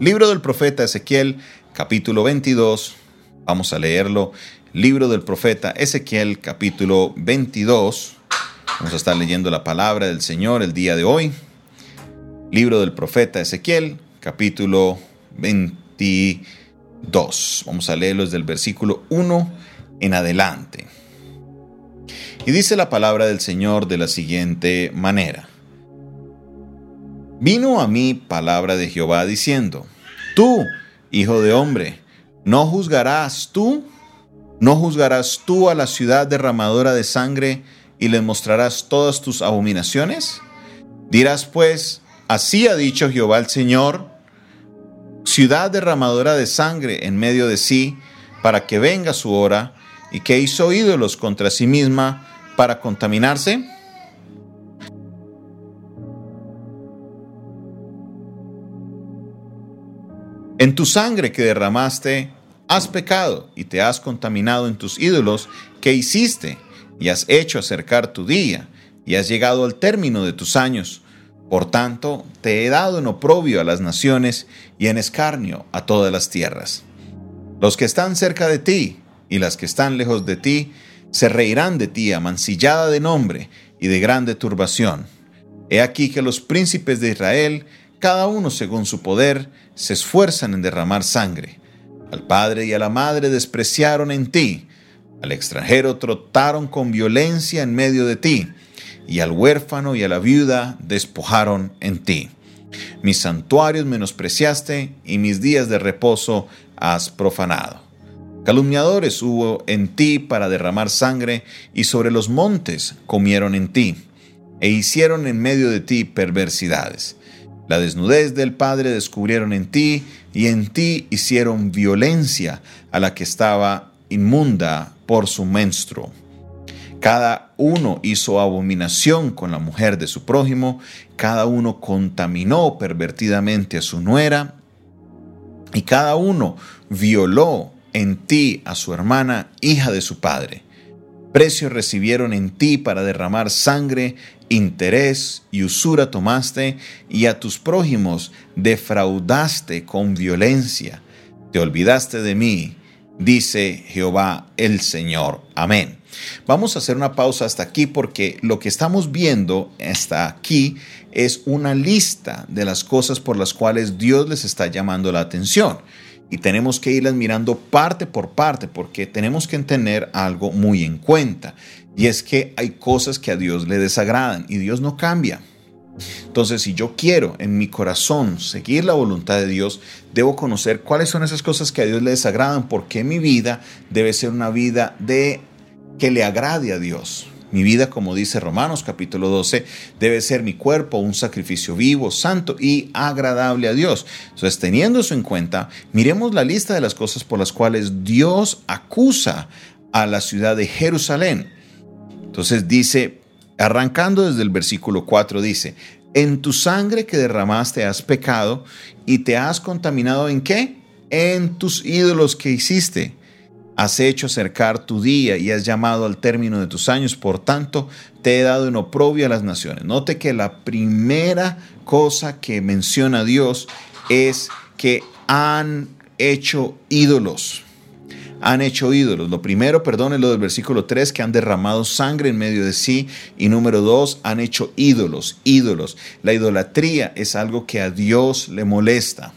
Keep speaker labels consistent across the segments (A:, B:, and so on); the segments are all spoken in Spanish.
A: Libro del profeta Ezequiel, capítulo 22. Vamos a leerlo. Libro del profeta Ezequiel, capítulo 22. Vamos a estar leyendo la palabra del Señor el día de hoy. Libro del profeta Ezequiel, capítulo 22. Vamos a leerlo desde el versículo 1 en adelante. Y dice la palabra del Señor de la siguiente manera. Vino a mí palabra de Jehová diciendo, Tú, hijo de hombre, ¿no juzgarás tú? ¿No juzgarás tú a la ciudad derramadora de sangre y le mostrarás todas tus abominaciones? Dirás pues, así ha dicho Jehová el Señor, ciudad derramadora de sangre en medio de sí, para que venga su hora, y que hizo ídolos contra sí misma para contaminarse? En tu sangre que derramaste, has pecado y te has contaminado en tus ídolos que hiciste y has hecho acercar tu día y has llegado al término de tus años. Por tanto, te he dado en oprobio a las naciones y en escarnio a todas las tierras. Los que están cerca de ti y las que están lejos de ti se reirán de ti amancillada de nombre y de grande turbación. He aquí que los príncipes de Israel cada uno según su poder, se esfuerzan en derramar sangre. Al padre y a la madre despreciaron en ti, al extranjero trotaron con violencia en medio de ti, y al huérfano y a la viuda despojaron en ti. Mis santuarios menospreciaste, y mis días de reposo has profanado. Calumniadores hubo en ti para derramar sangre, y sobre los montes comieron en ti, e hicieron en medio de ti perversidades. La desnudez del Padre descubrieron en ti, y en ti hicieron violencia a la que estaba inmunda por su menstruo. Cada uno hizo abominación con la mujer de su prójimo, cada uno contaminó pervertidamente a su nuera, y cada uno violó en ti a su hermana, hija de su padre. Precio recibieron en ti para derramar sangre interés y usura tomaste y a tus prójimos defraudaste con violencia. Te olvidaste de mí, dice Jehová el Señor. Amén. Vamos a hacer una pausa hasta aquí porque lo que estamos viendo hasta aquí es una lista de las cosas por las cuales Dios les está llamando la atención. Y tenemos que irlas mirando parte por parte porque tenemos que tener algo muy en cuenta. Y es que hay cosas que a Dios le desagradan y Dios no cambia. Entonces, si yo quiero en mi corazón seguir la voluntad de Dios, debo conocer cuáles son esas cosas que a Dios le desagradan, porque mi vida debe ser una vida de que le agrade a Dios. Mi vida, como dice Romanos capítulo 12, debe ser mi cuerpo un sacrificio vivo, santo y agradable a Dios. Entonces, teniendo eso en cuenta, miremos la lista de las cosas por las cuales Dios acusa a la ciudad de Jerusalén. Entonces dice, arrancando desde el versículo 4, dice, en tu sangre que derramaste has pecado y te has contaminado en qué? En tus ídolos que hiciste. Has hecho acercar tu día y has llamado al término de tus años, por tanto te he dado en oprobio a las naciones. Note que la primera cosa que menciona Dios es que han hecho ídolos han hecho ídolos. Lo primero, perdón, es lo del versículo 3, que han derramado sangre en medio de sí. Y número 2, han hecho ídolos, ídolos. La idolatría es algo que a Dios le molesta.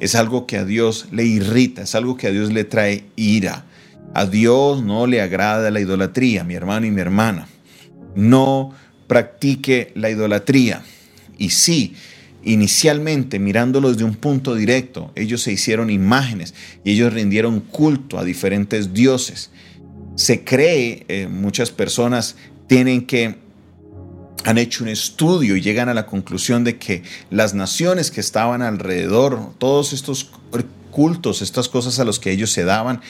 A: Es algo que a Dios le irrita, es algo que a Dios le trae ira. A Dios no le agrada la idolatría, mi hermano y mi hermana. No practique la idolatría. Y sí, Inicialmente, mirándolos de un punto directo, ellos se hicieron imágenes y ellos rindieron culto a diferentes dioses. Se cree, eh, muchas personas tienen que han hecho un estudio y llegan a la conclusión de que las naciones que estaban alrededor, todos estos cultos, estas cosas a los que ellos se daban,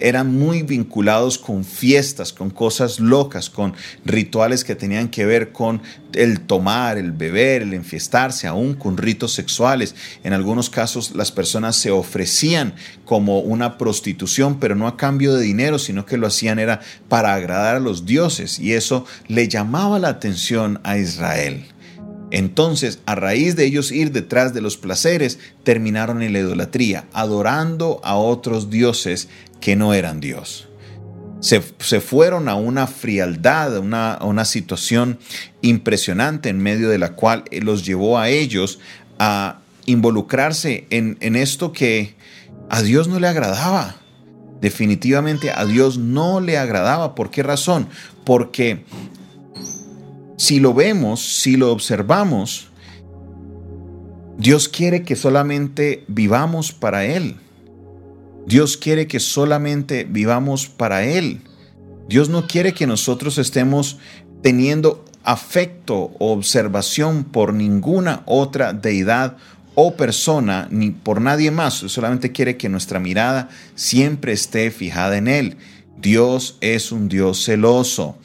A: eran muy vinculados con fiestas, con cosas locas, con rituales que tenían que ver con el tomar, el beber, el enfiestarse, aún con ritos sexuales. En algunos casos las personas se ofrecían como una prostitución, pero no a cambio de dinero, sino que lo hacían era para agradar a los dioses y eso le llamaba la atención a Israel. Entonces, a raíz de ellos ir detrás de los placeres, terminaron en la idolatría, adorando a otros dioses que no eran Dios. Se, fueron a una frialdad, a una, una situación impresionante en medio de la cual los llevó a ellos a involucrarse en, en esto que a Dios no le agradaba. Definitivamente a Dios no le agradaba. ¿Por qué razón? Porque si lo vemos, si lo observamos, Dios quiere que solamente vivamos para Él. Dios quiere que solamente vivamos para Él. Dios no quiere que nosotros estemos teniendo afecto o observación por ninguna otra deidad o persona ni por nadie más, solamente quiere que nuestra mirada siempre esté fijada en Él. Dios es un Dios celoso.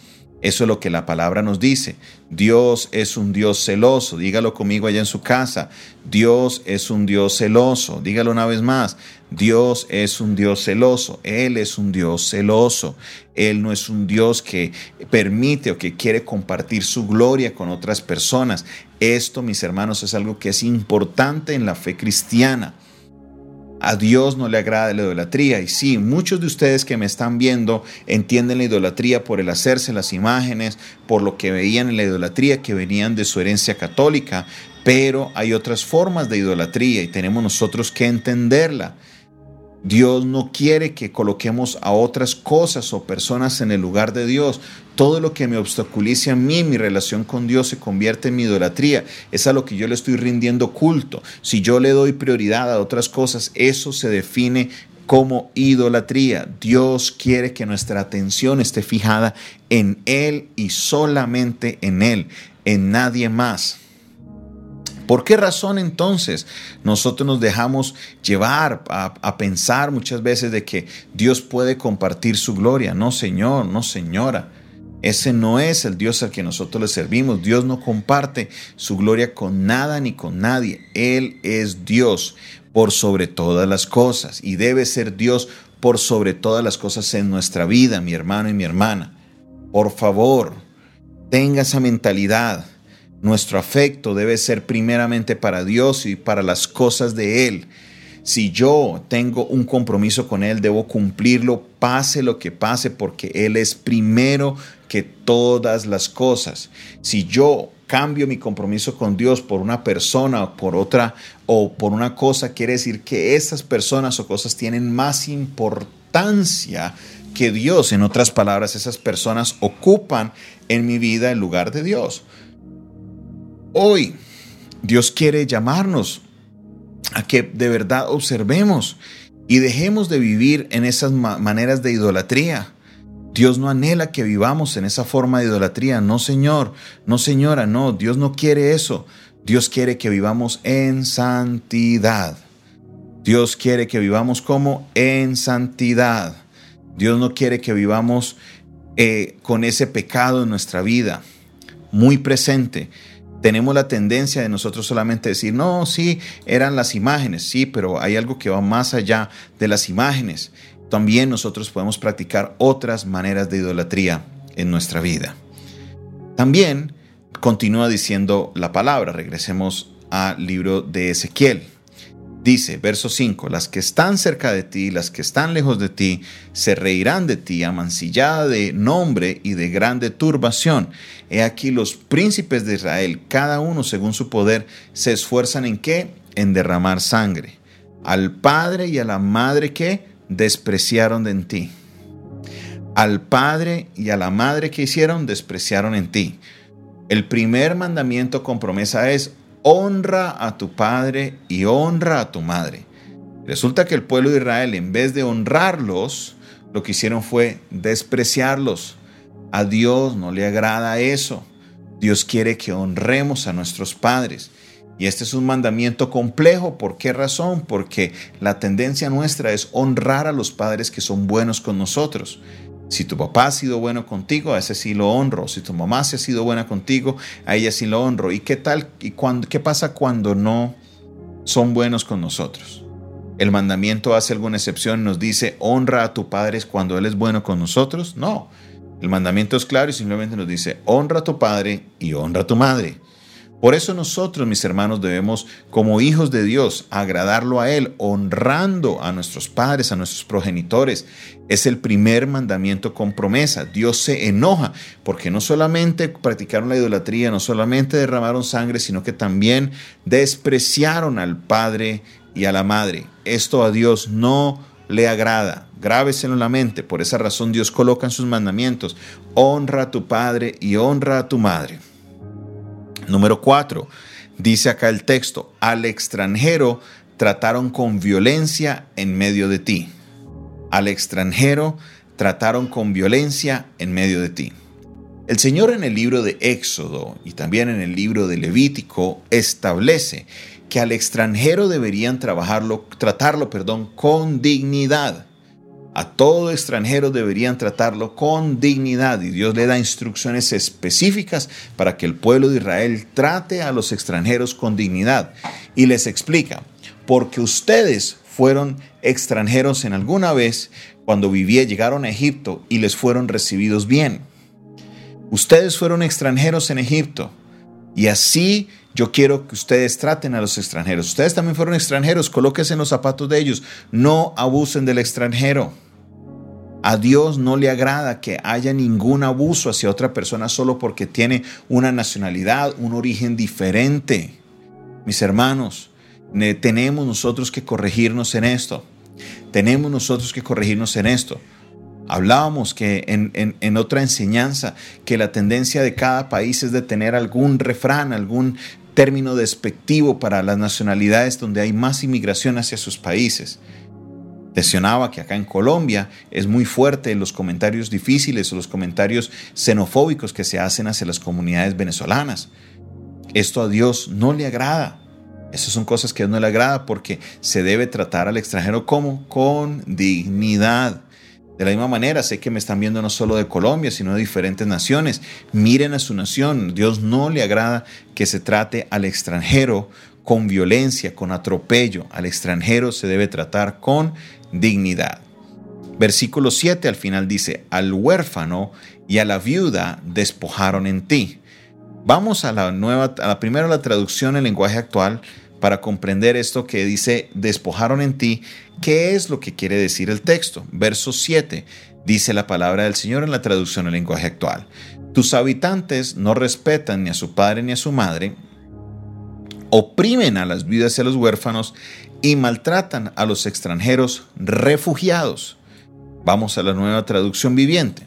A: Eso es lo que la palabra nos dice. Dios es un Dios celoso. Dígalo conmigo allá en su casa. Dios es un Dios celoso. Dígalo una vez más. Dios es un Dios celoso. Él es un Dios celoso. Él no es un Dios que permite o que quiere compartir su gloria con otras personas. Esto, mis hermanos, es algo que es importante en la fe cristiana. A Dios no le agrada la idolatría. Y sí, muchos de ustedes que me están viendo entienden la idolatría por el hacerse las imágenes, por lo que veían en la idolatría que venían de su herencia católica. Pero hay otras formas de idolatría y tenemos nosotros que entenderla. Dios no quiere que coloquemos a otras cosas o personas en el lugar de Dios. Todo lo que me obstaculice a mí, mi relación con Dios, se convierte en mi idolatría. Es a lo que yo le estoy rindiendo culto. Si yo le doy prioridad a otras cosas, eso se define como idolatría. Dios quiere que nuestra atención esté fijada en Él y solamente en Él, en nadie más. ¿Por qué razón entonces nosotros nos dejamos llevar a, pensar muchas veces de que Dios puede compartir su gloria? No, Señor, no, Señora. Ese no es el Dios al que nosotros le servimos. Dios no comparte su gloria con nada ni con nadie. Él es Dios por sobre todas las cosas y debe ser Dios por sobre todas las cosas en nuestra vida, mi hermano y mi hermana. Por favor, tenga esa mentalidad. Nuestro afecto debe ser primeramente para Dios y para las cosas de Él. Si yo tengo un compromiso con Él, debo cumplirlo, pase lo que pase, porque Él es primero que todas las cosas. Si yo cambio mi compromiso con Dios por una persona o por otra o por una cosa, quiere decir que esas personas o cosas tienen más importancia que Dios. En otras palabras, esas personas ocupan en mi vida el lugar de Dios. Hoy Dios quiere llamarnos a que de verdad observemos y dejemos de vivir en esas maneras de idolatría. Dios no anhela que vivamos en esa forma de idolatría. No, Señor, no, Señora, no, Dios no quiere eso. Dios quiere que vivamos en santidad. Dios quiere que vivamos como en santidad. Dios no quiere que vivamos eh, con ese pecado en nuestra vida, muy presente tenemos la tendencia de nosotros solamente decir, no, sí, eran las imágenes, sí, pero hay algo que va más allá de las imágenes. También nosotros podemos practicar otras maneras de idolatría en nuestra vida. También continúa diciendo la palabra, regresemos al libro de Ezequiel. Dice, verso 5, las que están cerca de ti, las que están lejos de ti, se reirán de ti, amancillada de nombre y de grande turbación. He aquí los príncipes de Israel, cada uno según su poder, se esfuerzan en qué? En derramar sangre. Al padre y a la madre que despreciaron en ti. Al padre y a la madre que hicieron, despreciaron en ti. El primer mandamiento con promesa es honra a tu padre y honra a tu madre. Resulta que el pueblo de Israel, en vez de honrarlos, lo que hicieron fue despreciarlos. A Dios no le agrada eso. Dios quiere que honremos a nuestros padres. Y este es un mandamiento complejo. ¿Por qué razón? Porque la tendencia nuestra es honrar a los padres que son buenos con nosotros. Si tu papá ha sido bueno contigo, a ese sí lo honro. Si tu mamá se ha sido buena contigo, a ella sí lo honro. ¿Y qué tal? ¿Y cuando, qué pasa cuando no son buenos con nosotros? ¿El mandamiento hace alguna excepción y nos dice honra a tu padre cuando él es bueno con nosotros? No. El mandamiento es claro y simplemente nos dice honra a tu padre y honra a tu madre. Por eso nosotros, mis hermanos, debemos, como hijos de Dios, agradarlo a Él, honrando a nuestros padres, a nuestros progenitores. Es el primer mandamiento con promesa. Dios se enoja porque no solamente practicaron la idolatría, no solamente derramaron sangre, sino que también despreciaron al Padre y a la Madre. Esto a Dios no le agrada. Grábeselo en la mente. Por esa razón Dios coloca en sus mandamientos, honra a tu Padre y honra a tu Madre. Número 4. Dice acá el texto, al extranjero trataron con violencia en medio de ti. Al extranjero trataron con violencia en medio de ti. El Señor en el libro de Éxodo y también en el libro de Levítico establece que al extranjero deberían trabajarlo, tratarlo perdón, con dignidad. A todo extranjero deberían tratarlo con dignidad y Dios le da instrucciones específicas para que el pueblo de Israel trate a los extranjeros con dignidad. Y les explica, porque ustedes fueron extranjeros en alguna vez cuando vivía, llegaron a Egipto y les fueron recibidos bien. Ustedes fueron extranjeros en Egipto y así yo quiero que ustedes traten a los extranjeros. Ustedes también fueron extranjeros, colóquense en los zapatos de ellos. No abusen del extranjero. A Dios no le agrada que haya ningún abuso hacia otra persona solo porque tiene una nacionalidad, un origen diferente. Mis hermanos, tenemos nosotros que corregirnos en esto. Tenemos nosotros que corregirnos en esto. Hablábamos que en, otra enseñanza que la tendencia de cada país es de tener algún refrán, algún término despectivo para las nacionalidades donde hay más inmigración hacia sus países. Mencionaba que acá en Colombia es muy fuerte los comentarios difíciles o los comentarios xenofóbicos que se hacen hacia las comunidades venezolanas. Esto a Dios no le agrada. Esas son cosas que a Dios no le agrada porque se debe tratar al extranjero como con dignidad. De la misma manera, sé que me están viendo no solo de Colombia, sino de diferentes naciones. Miren a su nación. Dios no le agrada que se trate al extranjero con violencia, con atropello. Al extranjero se debe tratar con dignidad. Versículo 7 al final dice, al huérfano y a la viuda despojaron en ti. Vamos a la nueva, a la primera la traducción en lenguaje actual para comprender esto que dice despojaron en ti, ¿qué es lo que quiere decir el texto? Verso 7 dice la palabra del Señor en la traducción en lenguaje actual. Tus habitantes no respetan ni a su padre ni a su madre, oprimen a las viudas y a los huérfanos y maltratan a los extranjeros refugiados. Vamos a la nueva traducción viviente.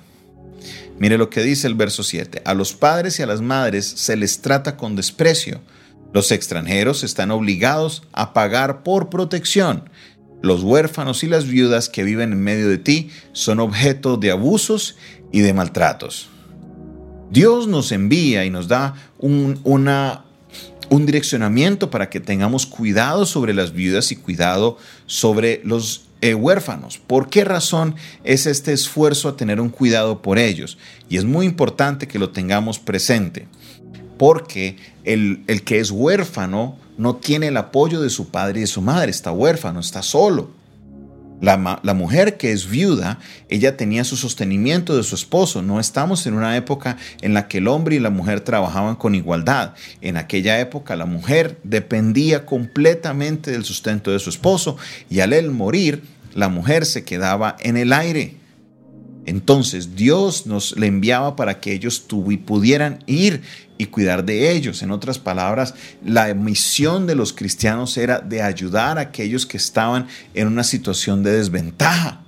A: Mire lo que dice el verso 7. A los padres y a las madres se les trata con desprecio los extranjeros están obligados a pagar por protección. Los huérfanos y las viudas que viven en medio de ti son objeto de abusos y de maltratos. Dios nos envía y nos da un, un direccionamiento para que tengamos cuidado sobre las viudas y cuidado sobre los eh, huérfanos. ¿Por qué razón es este esfuerzo a tener un cuidado por ellos? Y es muy importante que lo tengamos presente porque el, que es huérfano no tiene el apoyo de su padre y de su madre, está huérfano, está solo. La, la, mujer que es viuda, ella tenía su sostenimiento de su esposo. No estamos en una época en la que el hombre y la mujer trabajaban con igualdad. En aquella época la mujer dependía completamente del sustento de su esposo y al él morir, la mujer se quedaba en el aire. Entonces Dios nos le enviaba para que ellos pudieran ir y cuidar de ellos. En otras palabras, la misión de los cristianos era de ayudar a aquellos que estaban en una situación de desventaja.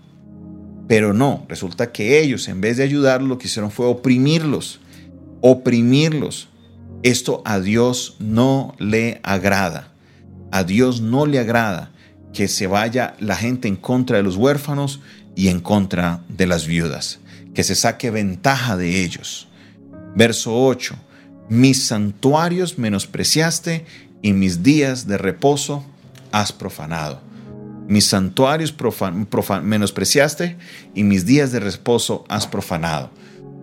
A: Pero no, resulta que ellos en vez de ayudarlos lo que hicieron fue oprimirlos, oprimirlos. Esto a Dios no le agrada. A Dios no le agrada que se vaya la gente en contra de los huérfanos y en contra de las viudas, que se saque ventaja de ellos. Verso 8 mis santuarios menospreciaste y mis días de reposo has profanado. Mis santuarios menospreciaste y mis días de reposo has profanado.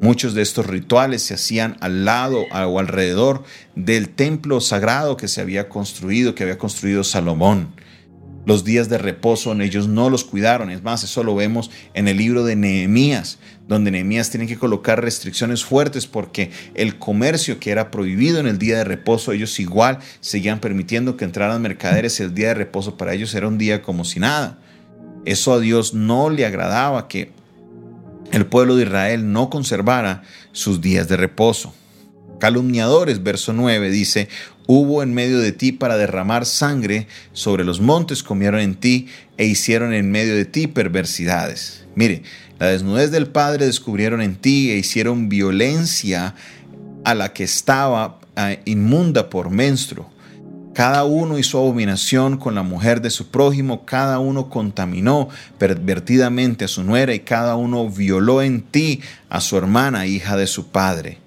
A: Muchos de estos rituales se hacían al lado o alrededor del templo sagrado que se había construido, que había construido Salomón. Los días de reposo ellos no los cuidaron. Es más, eso lo vemos en el libro de Nehemías, donde Nehemías tiene que colocar restricciones fuertes porque el comercio que era prohibido en el día de reposo, ellos igual seguían permitiendo que entraran mercaderes. El día de reposo para ellos era un día como si nada. Eso a Dios no le agradaba que el pueblo de Israel no conservara sus días de reposo. Calumniadores, verso 9, dice, hubo en medio de ti para derramar sangre, sobre los montes comieron en ti e hicieron en medio de ti perversidades. Mire, la desnudez del Padre descubrieron en ti e hicieron violencia a la que estaba ah, inmunda por menstruo. Cada uno hizo abominación con la mujer de su prójimo, cada uno contaminó pervertidamente a su nuera y cada uno violó en ti a su hermana, hija de su padre.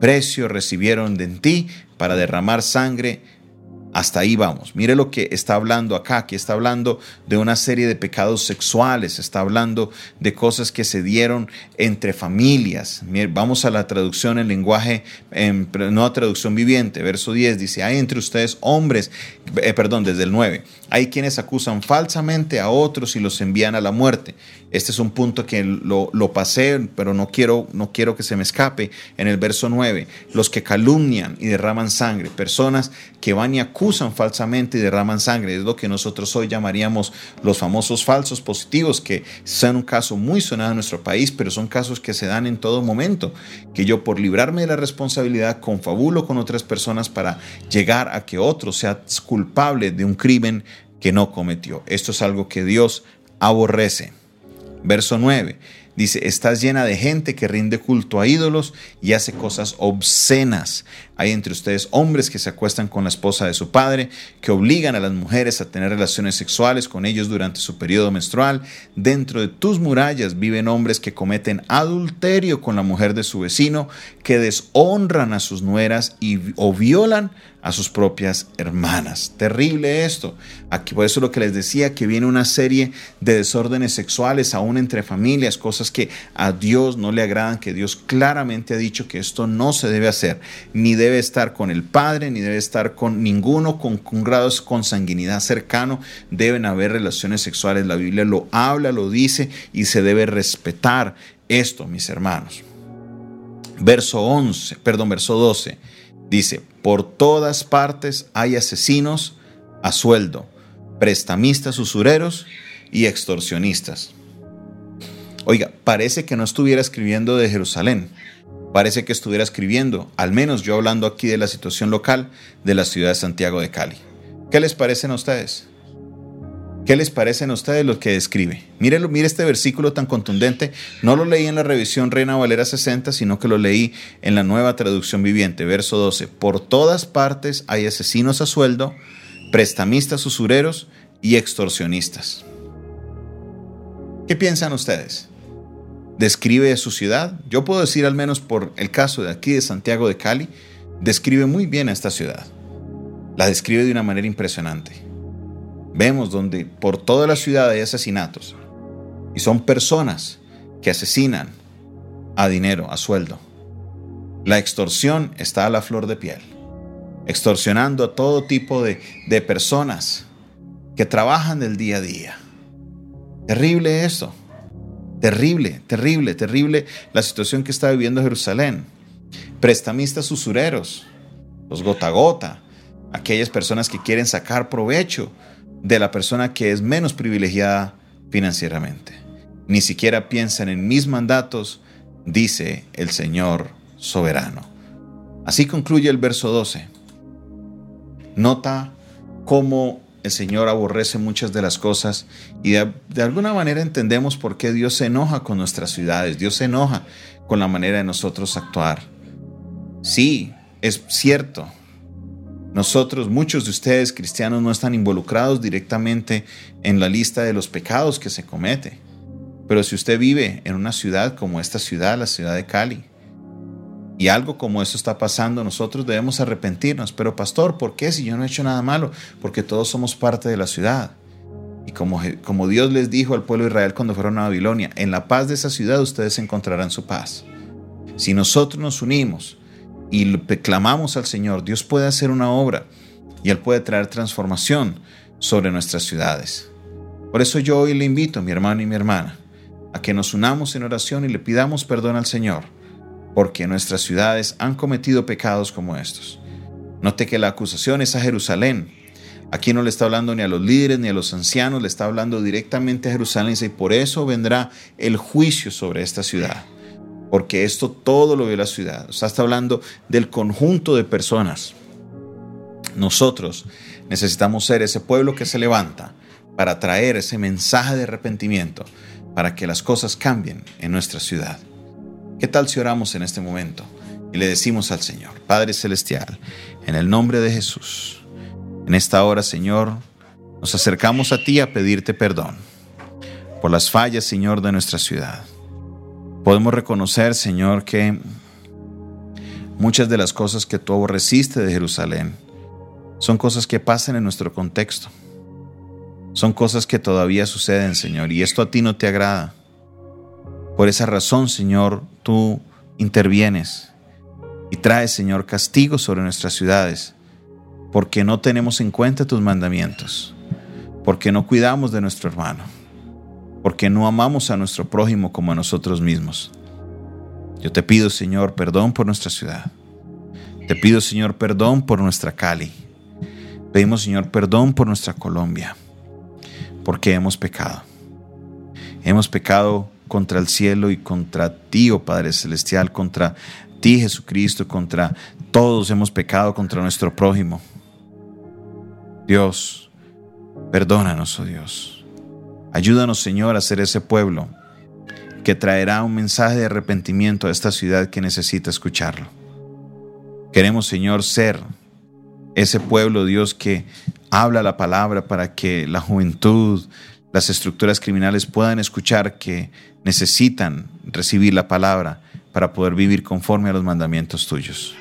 A: Precio recibieron de ti para derramar sangre hasta ahí vamos. Mire lo que está hablando acá. Aquí está hablando de una serie de pecados sexuales. Está hablando de cosas que se dieron entre familias. vamos a la traducción en lenguaje, en, no traducción viviente. Verso 10 dice, hay entre ustedes hombres, eh, perdón, desde el 9. Hay quienes acusan falsamente a otros y los envían a la muerte. Este es un punto que lo, lo pasé, pero no quiero, no quiero que se me escape. En el verso 9, los que calumnian y derraman sangre, personas que van y acusan falsamente y derraman sangre, es lo que nosotros hoy llamaríamos los famosos falsos positivos, que son un caso muy sonado en nuestro país, pero son casos que se dan en todo momento, que yo por librarme de la responsabilidad confabulo con otras personas para llegar a que otro sea culpable de un crimen que no cometió. Esto es algo que Dios aborrece. Verso 9. Dice, estás llena de gente que rinde culto a ídolos y hace cosas obscenas. Hay entre ustedes hombres que se acuestan con la esposa de su padre, que obligan a las mujeres a tener relaciones sexuales con ellos durante su periodo menstrual. Dentro de tus murallas viven hombres que cometen adulterio con la mujer de su vecino, que deshonran a sus nueras y, o violan a sus propias hermanas. Terrible esto. Aquí por eso lo que les decía, que viene una serie de desórdenes sexuales aún entre familias, cosas que a Dios no le agradan, que Dios claramente ha dicho que esto no se debe hacer, ni debe estar con el Padre, ni debe estar con ninguno con, con grados consanguinidad cercano, deben haber relaciones sexuales. La Biblia lo habla, lo dice y se debe respetar esto, mis hermanos. Verso 11, perdón, verso 12 dice, por todas partes hay asesinos a sueldo, prestamistas usureros y extorsionistas. Oiga, parece que no estuviera escribiendo de Jerusalén, parece que estuviera escribiendo, al menos yo hablando aquí de la situación local de la ciudad de Santiago de Cali. ¿Qué les parecen a ustedes? ¿Qué les parecen a ustedes lo que escribe? Mírelo, mire este versículo tan contundente. No lo leí en la revisión Reina Valera 60, sino que lo leí en la nueva traducción viviente, verso 12. Por todas partes hay asesinos a sueldo, prestamistas usureros y extorsionistas. ¿Qué piensan ustedes? ¿Describe su ciudad? Yo puedo decir al menos por el caso de aquí de Santiago de Cali, describe muy bien a esta ciudad. La describe de una manera impresionante. Vemos donde por toda la ciudad hay asesinatos. Y son personas que asesinan a dinero, a sueldo. La extorsión está a la flor de piel. Extorsionando a todo tipo de, de personas que trabajan del día a día. Terrible esto. Terrible, terrible, terrible la situación que está viviendo Jerusalén. Prestamistas usureros, los gota gota, aquellas personas que quieren sacar provecho de la persona que es menos privilegiada financieramente. Ni siquiera piensan en mis mandatos, dice el Señor soberano. Así concluye el verso 12. Nota cómo el Señor aborrece muchas de las cosas y de, alguna manera entendemos por qué Dios se enoja con nuestras ciudades, Dios se enoja con la manera de nosotros actuar. Sí, es cierto, nosotros, muchos de ustedes cristianos, no están involucrados directamente en la lista de los pecados que se comete. Pero si usted vive en una ciudad como esta ciudad, la ciudad de Cali, y algo como eso está pasando, nosotros debemos arrepentirnos. Pero pastor, ¿por qué si yo no he hecho nada malo? Porque todos somos parte de la ciudad. Y como, como Dios les dijo al pueblo de Israel cuando fueron a Babilonia, en la paz de esa ciudad ustedes encontrarán su paz. Si nosotros nos unimos, y clamamos al Señor, Dios puede hacer una obra y Él puede traer transformación sobre nuestras ciudades. Por eso yo hoy le invito, mi hermano y mi hermana, a que nos unamos en oración y le pidamos perdón al Señor, porque nuestras ciudades han cometido pecados como estos. Note que la acusación es a Jerusalén. Aquí no le está hablando ni a los líderes ni a los ancianos, le está hablando directamente a Jerusalén y por eso vendrá el juicio sobre esta ciudad. Porque esto todo lo ve la ciudad. O sea, está hablando del conjunto de personas. Nosotros necesitamos ser ese pueblo que se levanta para traer ese mensaje de arrepentimiento, para que las cosas cambien en nuestra ciudad. ¿Qué tal si oramos en este momento y le decimos al Señor, Padre Celestial, en el nombre de Jesús, en esta hora, Señor, nos acercamos a ti a pedirte perdón por las fallas, Señor, de nuestra ciudad. Podemos reconocer, Señor, que muchas de las cosas que tú aborreciste de Jerusalén son cosas que pasan en nuestro contexto son cosas que todavía suceden, Señor, y esto a ti no te agrada. Por esa razón, Señor, tú intervienes y traes, Señor, castigo sobre nuestras ciudades, porque no tenemos en cuenta tus mandamientos, porque no cuidamos de nuestro hermano, porque no amamos a nuestro prójimo como a nosotros mismos. Yo te pido, Señor, perdón por nuestra ciudad. Te pido, Señor, perdón por nuestra Cali. Pedimos, Señor, perdón por nuestra Colombia porque hemos pecado. Hemos pecado contra el cielo y contra ti, oh Padre Celestial, contra ti, Jesucristo, contra todos hemos pecado contra nuestro prójimo. Dios, perdónanos, oh Dios. Ayúdanos, Señor, a ser ese pueblo que traerá un mensaje de arrepentimiento a esta ciudad que necesita escucharlo. Queremos, Señor, ser ese pueblo, Dios, que habla la palabra para que la juventud, las estructuras criminales puedan escuchar que necesitan recibir la palabra para poder vivir conforme a los mandamientos tuyos.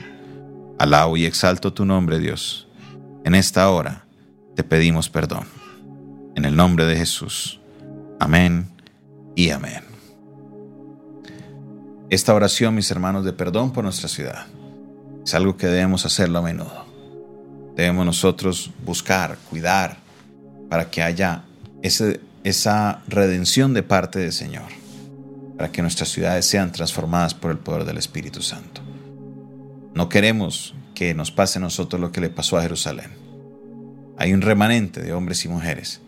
A: Alabo y exalto tu nombre, Dios. En esta hora te pedimos perdón. En el nombre de Jesús. Amén y amén. Esta oración, mis hermanos, de perdón por nuestra ciudad, es algo que debemos hacerlo a menudo debemos nosotros buscar, cuidar, para que haya esa redención de parte del Señor, para que nuestras ciudades sean transformadas por el poder del Espíritu Santo. No queremos que nos pase a nosotros lo que le pasó a Jerusalén. Hay un remanente de hombres y mujeres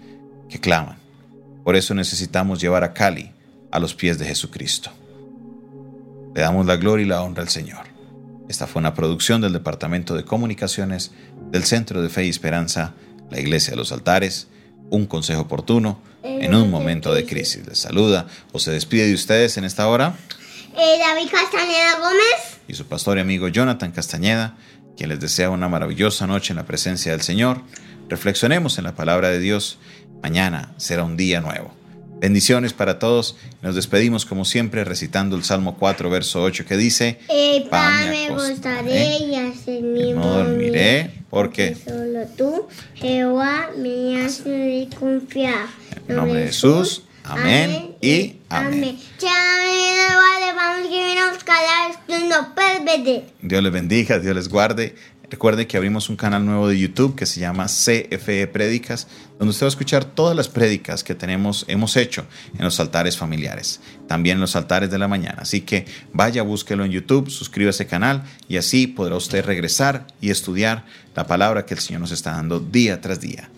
A: que claman. Por eso necesitamos llevar a Cali a los pies de Jesucristo. Le damos la gloria y la honra al Señor. Esta fue una producción del Departamento de Comunicaciones del Centro de Fe y Esperanza, la Iglesia de los Altares, un consejo oportuno en un momento de crisis. Les saluda o se despide de ustedes en esta hora.
B: Eh, David Castañeda Gómez.
A: Y su pastor y amigo Jonathan Castañeda, quien les desea una maravillosa noche en la presencia del Señor. Reflexionemos en la palabra de Dios. Mañana será un día nuevo. Bendiciones para todos. Nos despedimos como siempre recitando el Salmo 4, verso 8 que dice,
B: El pan me gustaré y así mismo
A: dormiré, porque
B: tú, Jehová, me hace confiar.
A: En nombre de Jesús, amén, y amén. Dios les bendiga, Dios les guarde. Recuerde que abrimos un canal nuevo de YouTube que se llama CFE Prédicas, donde usted va a escuchar todas las prédicas que tenemos, hemos hecho en los altares familiares, también en los altares de la mañana. Así que vaya, búsquelo en YouTube, suscríbase ese canal y así podrá usted regresar y estudiar la palabra que el Señor nos está dando día tras día.